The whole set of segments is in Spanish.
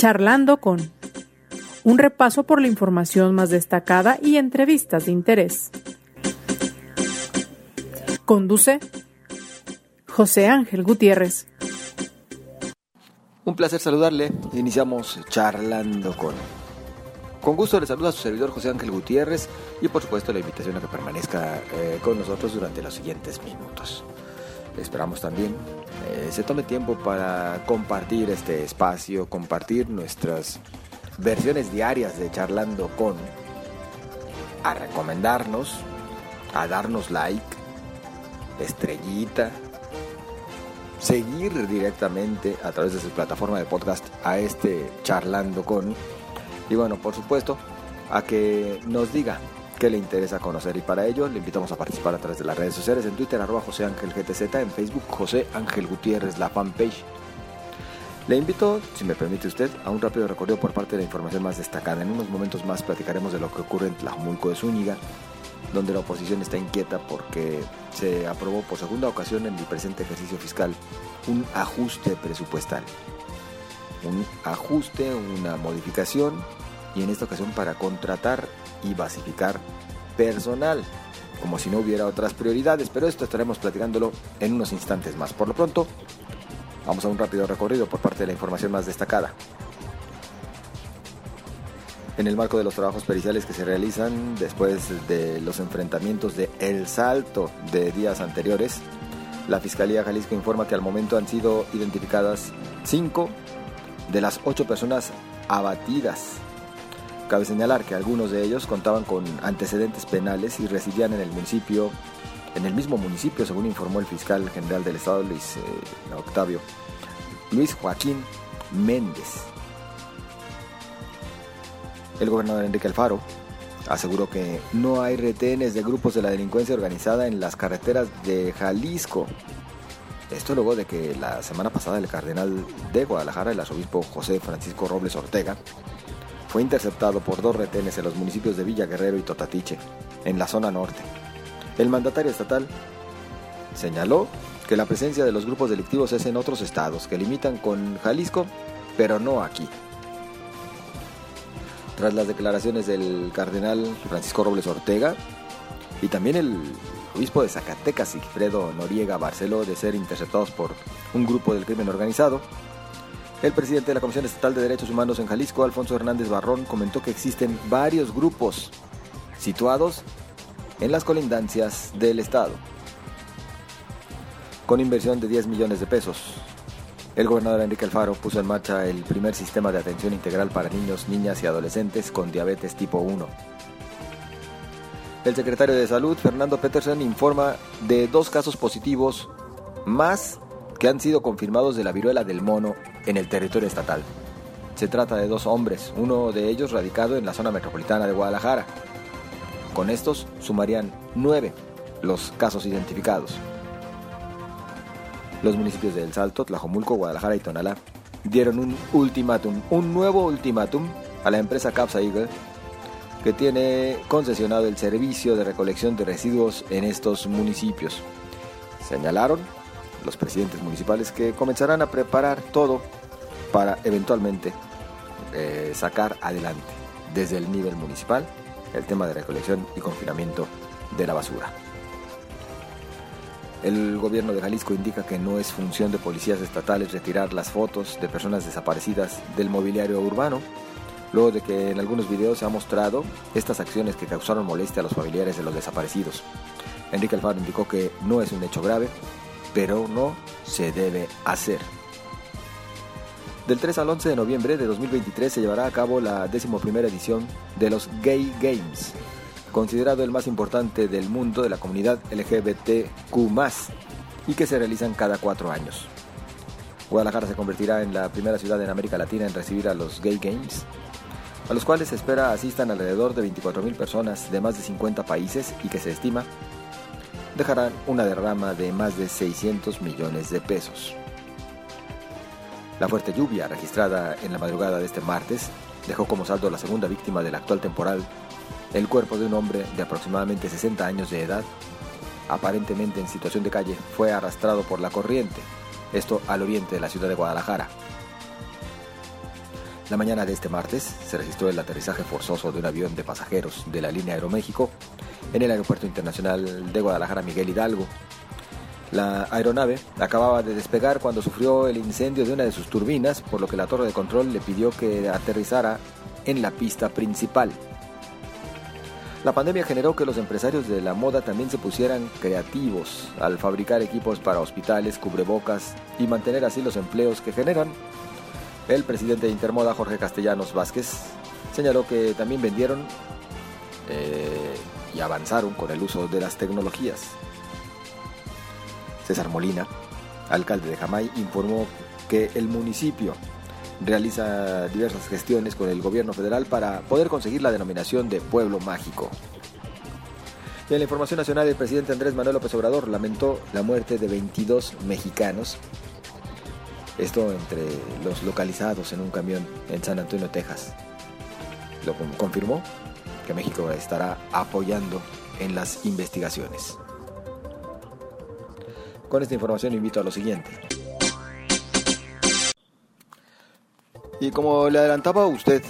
Charlando con un repaso por la información más destacada y entrevistas de interés. Conduce José Ángel Gutiérrez. Un placer saludarle. Iniciamos charlando con. Con gusto le saluda a su servidor José Ángel Gutiérrez y por supuesto la invitación a que permanezca eh, con nosotros durante los siguientes minutos. Esperamos también eh, se tome tiempo para compartir este espacio, compartir nuestras versiones diarias de charlando con, a recomendarnos, a darnos like, estrellita, seguir directamente a través de su plataforma de podcast a este charlando con y bueno, por supuesto, a que nos diga qué le interesa conocer y para ello le invitamos a participar a través de las redes sociales en Twitter arroba José Ángel GTZ, en Facebook José Ángel Gutiérrez, la fanpage. Le invito, si me permite usted, a un rápido recorrido por parte de la información más destacada. En unos momentos más platicaremos de lo que ocurre en Tlajumulco de Zúñiga, donde la oposición está inquieta porque se aprobó por segunda ocasión en el presente ejercicio fiscal un ajuste presupuestal. Un ajuste, una modificación y en esta ocasión para contratar y basificar personal, como si no hubiera otras prioridades, pero esto estaremos platicándolo en unos instantes más. Por lo pronto, vamos a un rápido recorrido por parte de la información más destacada. En el marco de los trabajos periciales que se realizan después de los enfrentamientos de El Salto de días anteriores, la Fiscalía Jalisco informa que al momento han sido identificadas cinco de las ocho personas abatidas Cabe señalar que algunos de ellos contaban con antecedentes penales y residían en el municipio, en el mismo municipio, según informó el fiscal general del estado, Luis eh, Octavio, Luis Joaquín Méndez. El gobernador Enrique Alfaro aseguró que no hay retenes de grupos de la delincuencia organizada en las carreteras de Jalisco. Esto luego de que la semana pasada el cardenal de Guadalajara, el arzobispo José Francisco Robles Ortega, fue interceptado por dos retenes en los municipios de Villa Guerrero y Totatiche, en la zona norte. El mandatario estatal señaló que la presencia de los grupos delictivos es en otros estados que limitan con Jalisco, pero no aquí. Tras las declaraciones del cardenal Francisco Robles Ortega y también el obispo de Zacatecas, Sigfredo Noriega Barceló, de ser interceptados por un grupo del crimen organizado, el presidente de la Comisión Estatal de Derechos Humanos en Jalisco, Alfonso Hernández Barrón, comentó que existen varios grupos situados en las colindancias del Estado, con inversión de 10 millones de pesos. El gobernador Enrique Alfaro puso en marcha el primer sistema de atención integral para niños, niñas y adolescentes con diabetes tipo 1. El secretario de Salud, Fernando Petersen, informa de dos casos positivos más que han sido confirmados de la viruela del mono en el territorio estatal. Se trata de dos hombres, uno de ellos radicado en la zona metropolitana de Guadalajara. Con estos sumarían nueve los casos identificados. Los municipios de El Salto, Tlajomulco, Guadalajara y Tonalá dieron un ultimátum, un nuevo ultimátum a la empresa Capsa Eagle que tiene concesionado el servicio de recolección de residuos en estos municipios. Señalaron los presidentes municipales que comenzarán a preparar todo para eventualmente eh, sacar adelante desde el nivel municipal el tema de recolección y confinamiento de la basura. El gobierno de Jalisco indica que no es función de policías estatales retirar las fotos de personas desaparecidas del mobiliario urbano, luego de que en algunos videos se ha mostrado estas acciones que causaron molestia a los familiares de los desaparecidos. Enrique Alfaro indicó que no es un hecho grave, pero no se debe hacer. Del 3 al 11 de noviembre de 2023 se llevará a cabo la primera edición de los Gay Games, considerado el más importante del mundo de la comunidad LGBTQ, y que se realizan cada cuatro años. Guadalajara se convertirá en la primera ciudad en América Latina en recibir a los Gay Games, a los cuales se espera asistan alrededor de 24.000 personas de más de 50 países y que se estima dejarán una derrama de más de 600 millones de pesos. La fuerte lluvia registrada en la madrugada de este martes dejó como saldo la segunda víctima del actual temporal, el cuerpo de un hombre de aproximadamente 60 años de edad, aparentemente en situación de calle, fue arrastrado por la corriente, esto al oriente de la ciudad de Guadalajara. La mañana de este martes se registró el aterrizaje forzoso de un avión de pasajeros de la línea Aeroméxico en el Aeropuerto Internacional de Guadalajara Miguel Hidalgo. La aeronave acababa de despegar cuando sufrió el incendio de una de sus turbinas, por lo que la torre de control le pidió que aterrizara en la pista principal. La pandemia generó que los empresarios de la moda también se pusieran creativos al fabricar equipos para hospitales, cubrebocas y mantener así los empleos que generan el presidente de Intermoda, Jorge Castellanos Vázquez, señaló que también vendieron eh, y avanzaron con el uso de las tecnologías. César Molina, alcalde de Jamay, informó que el municipio realiza diversas gestiones con el gobierno federal para poder conseguir la denominación de pueblo mágico. En la información nacional, el presidente Andrés Manuel López Obrador lamentó la muerte de 22 mexicanos esto entre los localizados en un camión en San Antonio, Texas. Lo confirmó que México estará apoyando en las investigaciones. Con esta información invito a lo siguiente. Y como le adelantaba usted,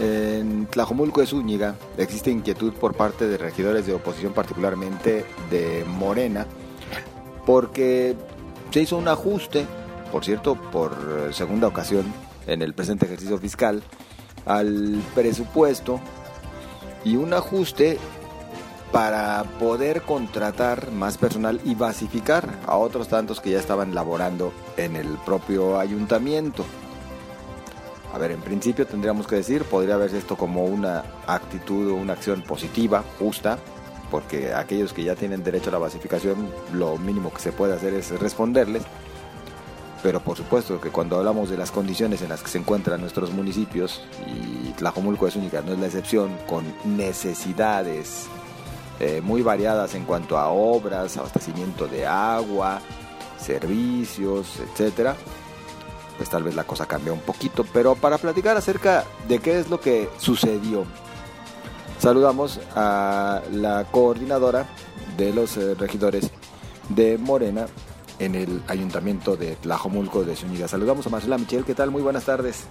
en Tlajomulco de Zúñiga existe inquietud por parte de regidores de oposición, particularmente de Morena, porque se hizo un ajuste por cierto, por segunda ocasión en el presente ejercicio fiscal, al presupuesto y un ajuste para poder contratar más personal y basificar a otros tantos que ya estaban laborando en el propio ayuntamiento. A ver, en principio tendríamos que decir, podría verse esto como una actitud o una acción positiva, justa, porque aquellos que ya tienen derecho a la basificación, lo mínimo que se puede hacer es responderles pero por supuesto que cuando hablamos de las condiciones en las que se encuentran nuestros municipios, y Tlajomulco es única, no es la excepción, con necesidades eh, muy variadas en cuanto a obras, abastecimiento de agua, servicios, etcétera, pues tal vez la cosa cambia un poquito. Pero para platicar acerca de qué es lo que sucedió, saludamos a la coordinadora de los eh, regidores de Morena, en el Ayuntamiento de Tlajomulco de Zúñiga. Saludamos a Marcela Michel, ¿qué tal? Muy buenas tardes.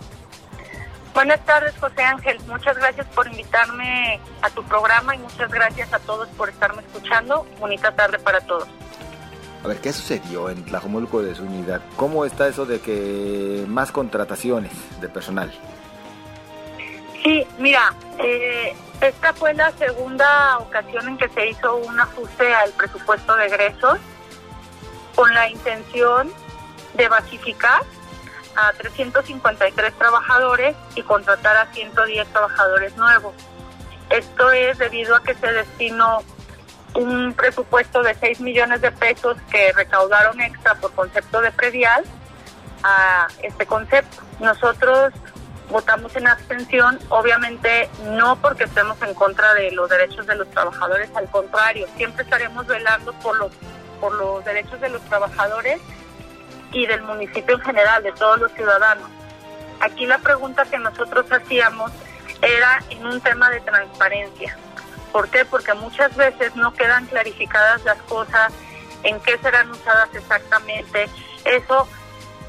Buenas tardes, José Ángel. Muchas gracias por invitarme a tu programa y muchas gracias a todos por estarme escuchando. Bonita tarde para todos. A ver, ¿qué sucedió en Tlajomulco de Zúñiga? ¿Cómo está eso de que más contrataciones de personal? Sí, mira, eh, esta fue la segunda ocasión en que se hizo un ajuste al presupuesto de egresos con la intención de basificar a 353 trabajadores y contratar a 110 trabajadores nuevos. Esto es debido a que se destinó un presupuesto de 6 millones de pesos que recaudaron extra por concepto de predial a este concepto. Nosotros votamos en abstención, obviamente no porque estemos en contra de los derechos de los trabajadores, al contrario, siempre estaremos velando por los por los derechos de los trabajadores y del municipio en general, de todos los ciudadanos. Aquí la pregunta que nosotros hacíamos era en un tema de transparencia. ¿Por qué? Porque muchas veces no quedan clarificadas las cosas, en qué serán usadas exactamente. Eso,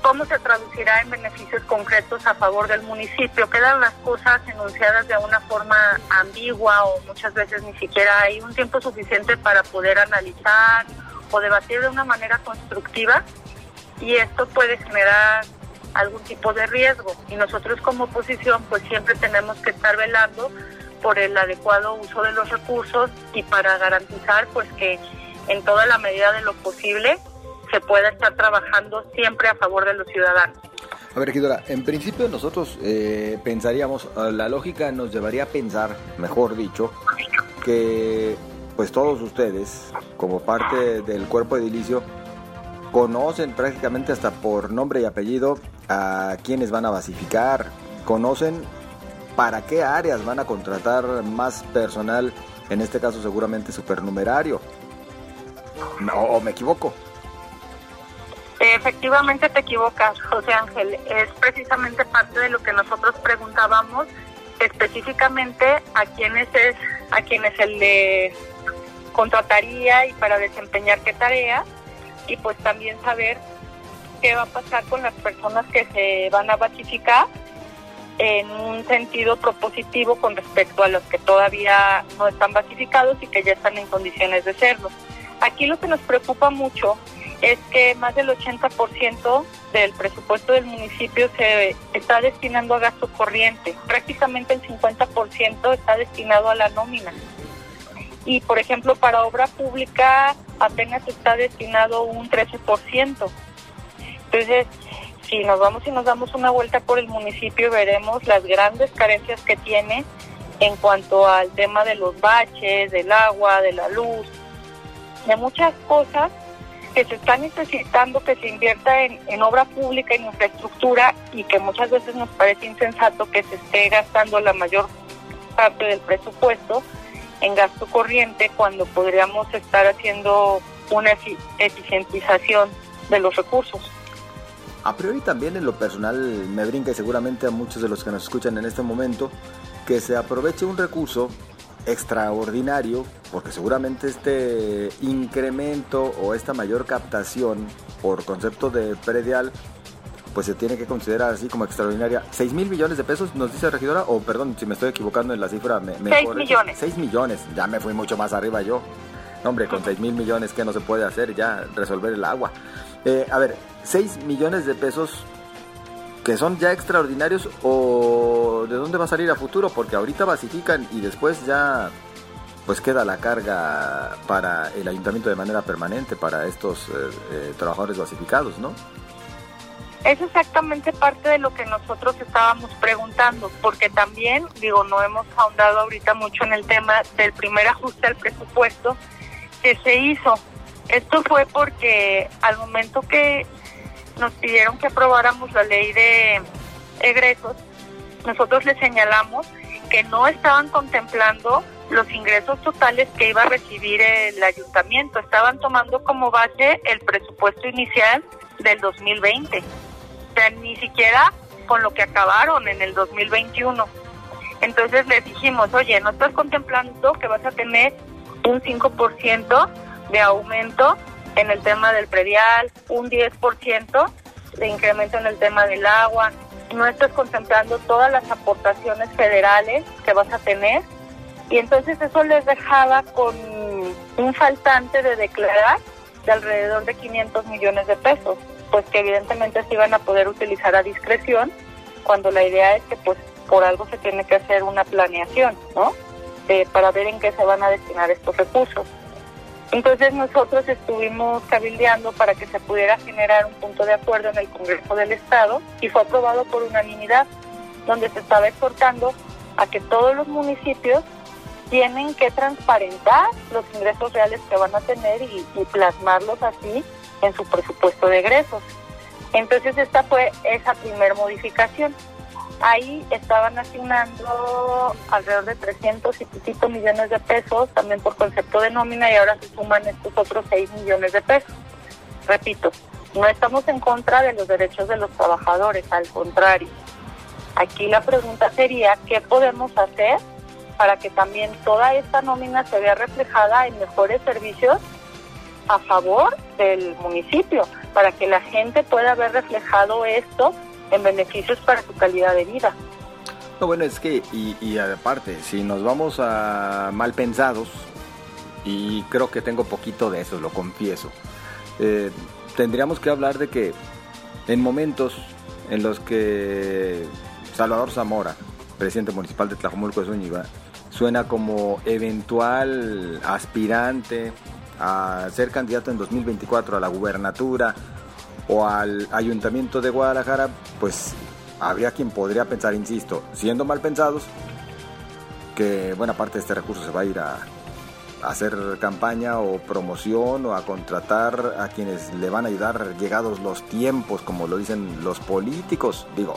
¿cómo se traducirá en beneficios concretos a favor del municipio? Quedan las cosas enunciadas de una forma ambigua o muchas veces ni siquiera hay un tiempo suficiente para poder analizar o debatir de una manera constructiva y esto puede generar algún tipo de riesgo y nosotros como oposición pues siempre tenemos que estar velando por el adecuado uso de los recursos y para garantizar pues que en toda la medida de lo posible se pueda estar trabajando siempre a favor de los ciudadanos. A ver, Regidora, en principio nosotros eh, pensaríamos, la lógica nos llevaría a pensar, mejor dicho, que pues todos ustedes, como parte del cuerpo edilicio, conocen prácticamente hasta por nombre y apellido a quienes van a basificar, conocen para qué áreas van a contratar más personal, en este caso seguramente supernumerario. ¿O me equivoco? Efectivamente te equivocas, José Ángel. Es precisamente parte de lo que nosotros preguntábamos específicamente a quienes es a quienes el de contrataría y para desempeñar qué tarea y pues también saber qué va a pasar con las personas que se van a basificar en un sentido propositivo con respecto a los que todavía no están basificados y que ya están en condiciones de serlo. Aquí lo que nos preocupa mucho es que más del 80% del presupuesto del municipio se está destinando a gasto corriente, prácticamente el 50% está destinado a la nómina. Y por ejemplo, para obra pública apenas está destinado un 13%. Entonces, si nos vamos y nos damos una vuelta por el municipio, veremos las grandes carencias que tiene en cuanto al tema de los baches, del agua, de la luz, de muchas cosas que se están necesitando que se invierta en, obra pública, en infraestructura y que muchas veces nos parece insensato que se esté gastando la mayor parte del presupuesto en gasto corriente cuando podríamos estar haciendo una eficientización de los recursos. A priori también en lo personal me brinca y seguramente a muchos de los que nos escuchan en este momento que se aproveche un recurso extraordinario, porque seguramente este incremento o esta mayor captación por concepto de predial, pues se tiene que considerar así como extraordinaria. ¿6 mil millones de pesos nos dice la regidora? O perdón, si me estoy equivocando en la cifra, me, 6 millones. 6 millones, ya me fui mucho más arriba yo. hombre, con 6 mil millones, ¿qué no se puede hacer? Ya resolver el agua. Eh, a ver, 6 millones de pesos que son ya extraordinarios o de dónde va a salir a futuro, porque ahorita basifican y después ya pues queda la carga para el ayuntamiento de manera permanente para estos eh, eh, trabajadores basificados, ¿no? Es exactamente parte de lo que nosotros estábamos preguntando, porque también, digo, no hemos ahondado ahorita mucho en el tema del primer ajuste al presupuesto que se hizo. Esto fue porque al momento que nos pidieron que aprobáramos la ley de egresos, nosotros les señalamos que no estaban contemplando los ingresos totales que iba a recibir el ayuntamiento, estaban tomando como base el presupuesto inicial del 2020, sea, ni siquiera con lo que acabaron en el 2021. Entonces les dijimos, oye, no estás contemplando que vas a tener un 5% de aumento en el tema del predial, un 10% de incremento en el tema del agua. No estás contemplando todas las aportaciones federales que vas a tener. Y entonces eso les dejaba con un faltante de declarar de alrededor de 500 millones de pesos, pues que evidentemente se iban a poder utilizar a discreción, cuando la idea es que pues por algo se tiene que hacer una planeación, ¿no? para ver en qué se van a destinar estos recursos. Entonces nosotros estuvimos cabildeando para que se pudiera generar un punto de acuerdo en el Congreso del Estado y fue aprobado por unanimidad, donde se estaba exhortando a que todos los municipios tienen que transparentar los ingresos reales que van a tener y, plasmarlos así en su presupuesto de egresos. Entonces esta fue esa primera modificación ahí estaban asignando alrededor de 300 y poquito millones de pesos, también por concepto de nómina, y ahora se suman estos otros 6 millones de pesos. Repito, no estamos en contra de los derechos de los trabajadores, al contrario. Aquí la pregunta sería, ¿qué podemos hacer para que también toda esta nómina se vea reflejada en mejores servicios a favor del municipio, para que la gente pueda ver reflejado esto en beneficios para su calidad de vida. No, bueno, es que, y, aparte, si nos vamos a mal pensados, y creo que tengo poquito de eso, lo confieso, eh, tendríamos que hablar de que en momentos en los que Salvador Zamora, presidente municipal de Tlajomulco de Zúñiga, suena como eventual aspirante a ser candidato en 2024 a la gubernatura o al ayuntamiento de Guadalajara, pues habría quien podría pensar, insisto, siendo mal pensados, que buena parte de este recurso se va a ir a, hacer campaña o promoción o a contratar a quienes le van a ayudar llegados los tiempos, como lo dicen los políticos. Digo,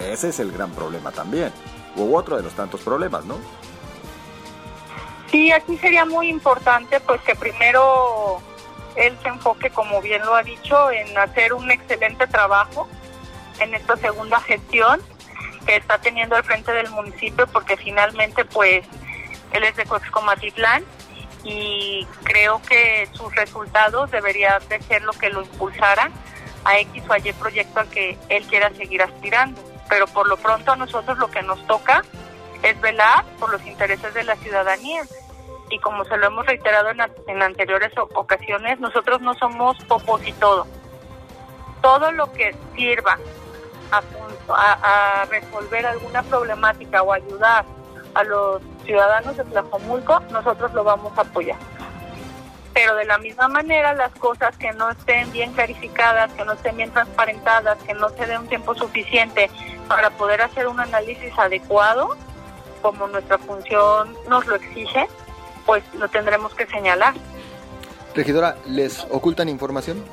ese es el gran problema también, u otro de los tantos problemas, ¿no? Sí, aquí sería muy importante pues que primero él se enfoque, como bien lo ha dicho, en hacer un excelente trabajo en esta segunda gestión que está teniendo al frente del municipio, porque finalmente, pues, él es de Coxcomatitlán y creo que sus resultados deberían de ser lo que lo impulsara a X o a Y proyecto al que él quiera seguir aspirando. pero por lo pronto a nosotros lo que nos toca es velar por los intereses de la ciudadanía. Y como se lo hemos reiterado en, en anteriores ocasiones, nosotros no somos popos y todo. Todo lo que sirva a, a, a resolver alguna problemática o ayudar a los ciudadanos de Tlajomulco, nosotros lo vamos a apoyar. Pero de la misma manera, las cosas que no estén bien clarificadas, que no estén bien transparentadas, que no se dé un tiempo suficiente para poder hacer un análisis adecuado, como nuestra función nos lo exige, pues lo tendremos que señalar. Regidora, ¿les ocultan información?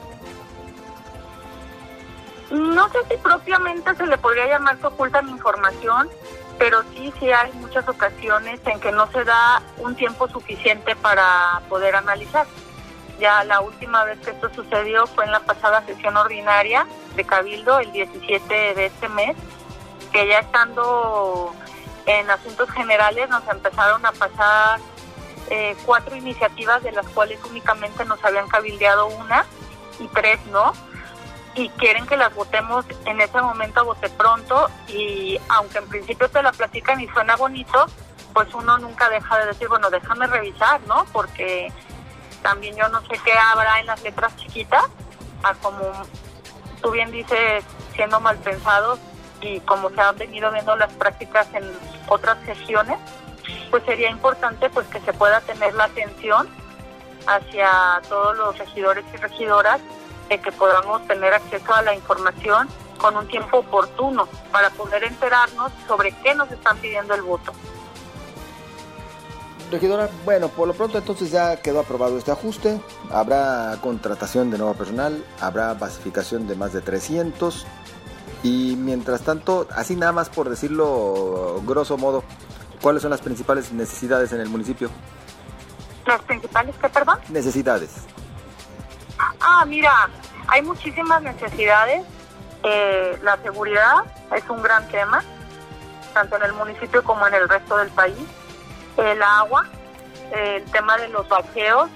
No sé si propiamente se le podría llamar que ocultan información, pero sí, sí hay muchas ocasiones en que no se da un tiempo suficiente para poder analizar. Ya la última vez que esto sucedió fue en la pasada sesión ordinaria de Cabildo, el 17 de este mes, que ya estando en asuntos generales nos empezaron a pasar eh, cuatro iniciativas de las cuales únicamente nos habían cabildeado una y tres no y quieren que las votemos en ese momento a vote pronto y aunque en principio te la platican y suena bonito, pues uno nunca deja de decir, bueno, déjame revisar, ¿no? Porque también yo no sé qué habrá en las letras chiquitas, a como tú bien dices, siendo mal pensados y como se han venido viendo las prácticas en otras sesiones, pues sería importante pues que se pueda tener la atención hacia todos los regidores y regidoras de que podamos tener acceso a la información con un tiempo oportuno para poder enterarnos sobre qué nos están pidiendo el voto. Regidora, bueno, por lo pronto entonces ya quedó aprobado este ajuste, habrá contratación de nuevo personal, habrá basificación de más de 300 y mientras tanto, así nada más por decirlo grosso modo, ¿cuáles son las principales necesidades en el municipio? ¿Las principales qué, perdón? Necesidades. Ah, mira, hay muchísimas necesidades. Eh, la seguridad es un gran tema, tanto en el municipio como en el resto del país. El agua, el tema de los vaqueos,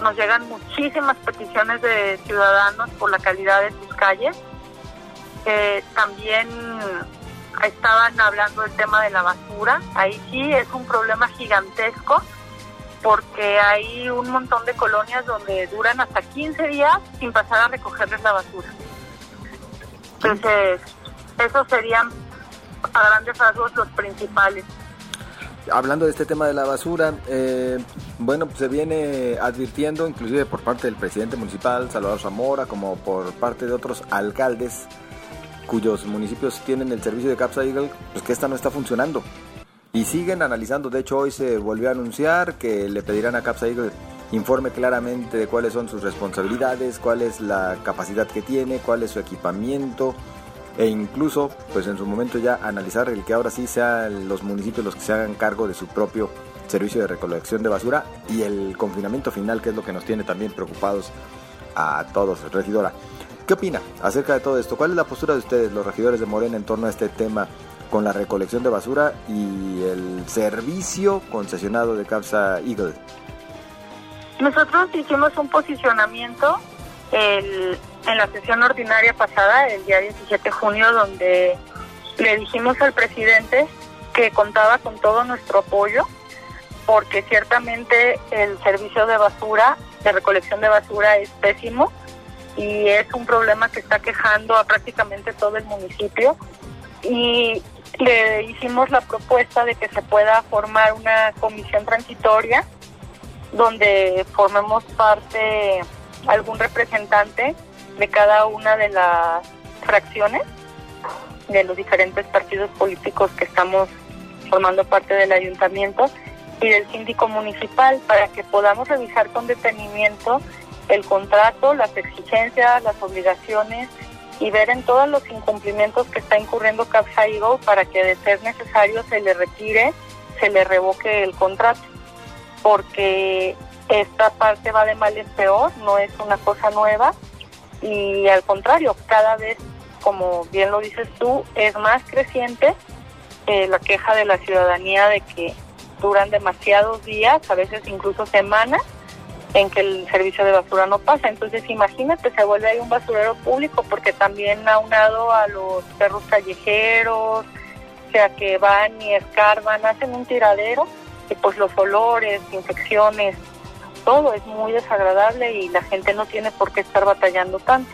nos llegan muchísimas peticiones de ciudadanos por la calidad de sus calles. Eh, también estaban hablando del tema de la basura. Ahí sí es un problema gigantesco porque hay un montón de colonias donde duran hasta 15 días sin pasar a recogerles la basura. Entonces, esos serían a grandes rasgos los principales. Hablando de este tema de la basura, eh, bueno, se viene advirtiendo, inclusive por parte del presidente municipal, Salvador Zamora, como por parte de otros alcaldes cuyos municipios tienen el servicio de Capsa Eagle, pues que esta no está funcionando y siguen analizando. De hecho, hoy se volvió a anunciar que le pedirán a Capsa informe claramente de cuáles son sus responsabilidades, cuál es la capacidad que tiene, cuál es su equipamiento e incluso, pues en su momento ya analizar el que ahora sí sean los municipios los que se hagan cargo de su propio servicio de recolección de basura y el confinamiento final, que es lo que nos tiene también preocupados a todos. Regidora, ¿qué opina acerca de todo esto? ¿Cuál es la postura de ustedes, los regidores de Morena, en torno a este tema con la recolección de basura y el servicio concesionado de Capsa Eagle? Nosotros hicimos un posicionamiento en la sesión ordinaria pasada, el día 17 de junio, donde le dijimos al presidente que contaba con todo nuestro apoyo, porque ciertamente el servicio de basura, de recolección de basura es pésimo y es un problema que está quejando a prácticamente todo el municipio. Y le hicimos la propuesta de que se pueda formar una comisión transitoria donde formemos parte algún representante de cada una de las fracciones de los diferentes partidos políticos que estamos formando parte del ayuntamiento y del síndico municipal para que podamos revisar con detenimiento el contrato, las exigencias, las obligaciones y ver en todos los incumplimientos que está incurriendo Capsaigo para que de ser necesario se le retire, se le revoque el contrato, porque esta parte va de mal en peor, no es una cosa nueva y al contrario, cada vez, como bien lo dices tú, es más creciente eh, la queja de la ciudadanía de que duran demasiados días, a veces incluso semanas, en que el servicio de basura no pasa. Entonces imagínate, se vuelve ahí un basurero público porque también aunado a los perros callejeros, o sea que van y escarban, hacen un tiradero y pues los olores, infecciones, todo es muy desagradable y la gente no tiene por qué estar batallando tanto.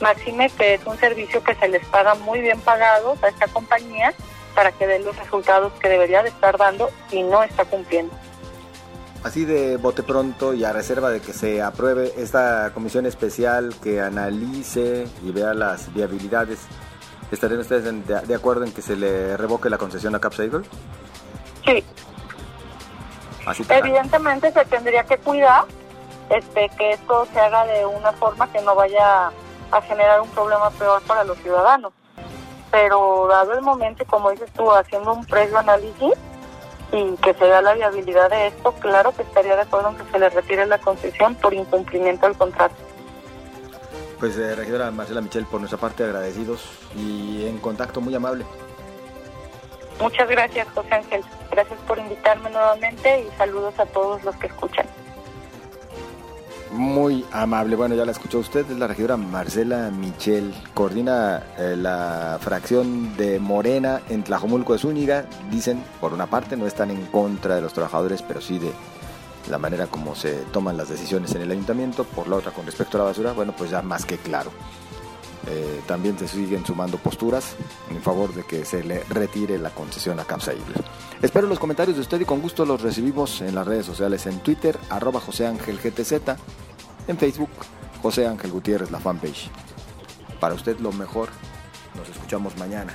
Máxime que es un servicio que se les paga muy bien pagados a esta compañía para que den los resultados que debería de estar dando y no está cumpliendo. Así de bote pronto y a reserva de que se apruebe esta comisión especial que analice y vea las viabilidades, ¿estarían ustedes de, acuerdo en que se le revoque la concesión a Capsule? Sí. Evidentemente se tendría que cuidar este, que esto se haga de una forma que no vaya a generar un problema peor para los ciudadanos. Pero dado el momento, como dices tú, haciendo un previo análisis y que se da la viabilidad de esto, claro que estaría de acuerdo en que se le retire la concesión por incumplimiento del contrato. Pues eh, regidora Marcela Michel, por nuestra parte agradecidos y en contacto muy amable. Muchas gracias, José Ángel. Gracias por invitarme nuevamente y saludos a todos los que escuchan. Muy amable. Bueno, ya la escuchó usted, es la regidora Marcela Michel. Coordina eh, la fracción de Morena en Tlajomulco de Zúñiga. Dicen, por una parte, no están en contra de los trabajadores, pero sí de la manera como se toman las decisiones en el ayuntamiento. Por la otra, con respecto a la basura, bueno, pues ya más que claro. Eh, también se siguen sumando posturas en favor de que se le retire la concesión a Capsa Espero los comentarios de usted y con gusto los recibimos en las redes sociales, en Twitter, arroba José Ángel GTZ, en Facebook, José Ángel Gutiérrez, la fanpage. Para usted lo mejor, nos escuchamos mañana.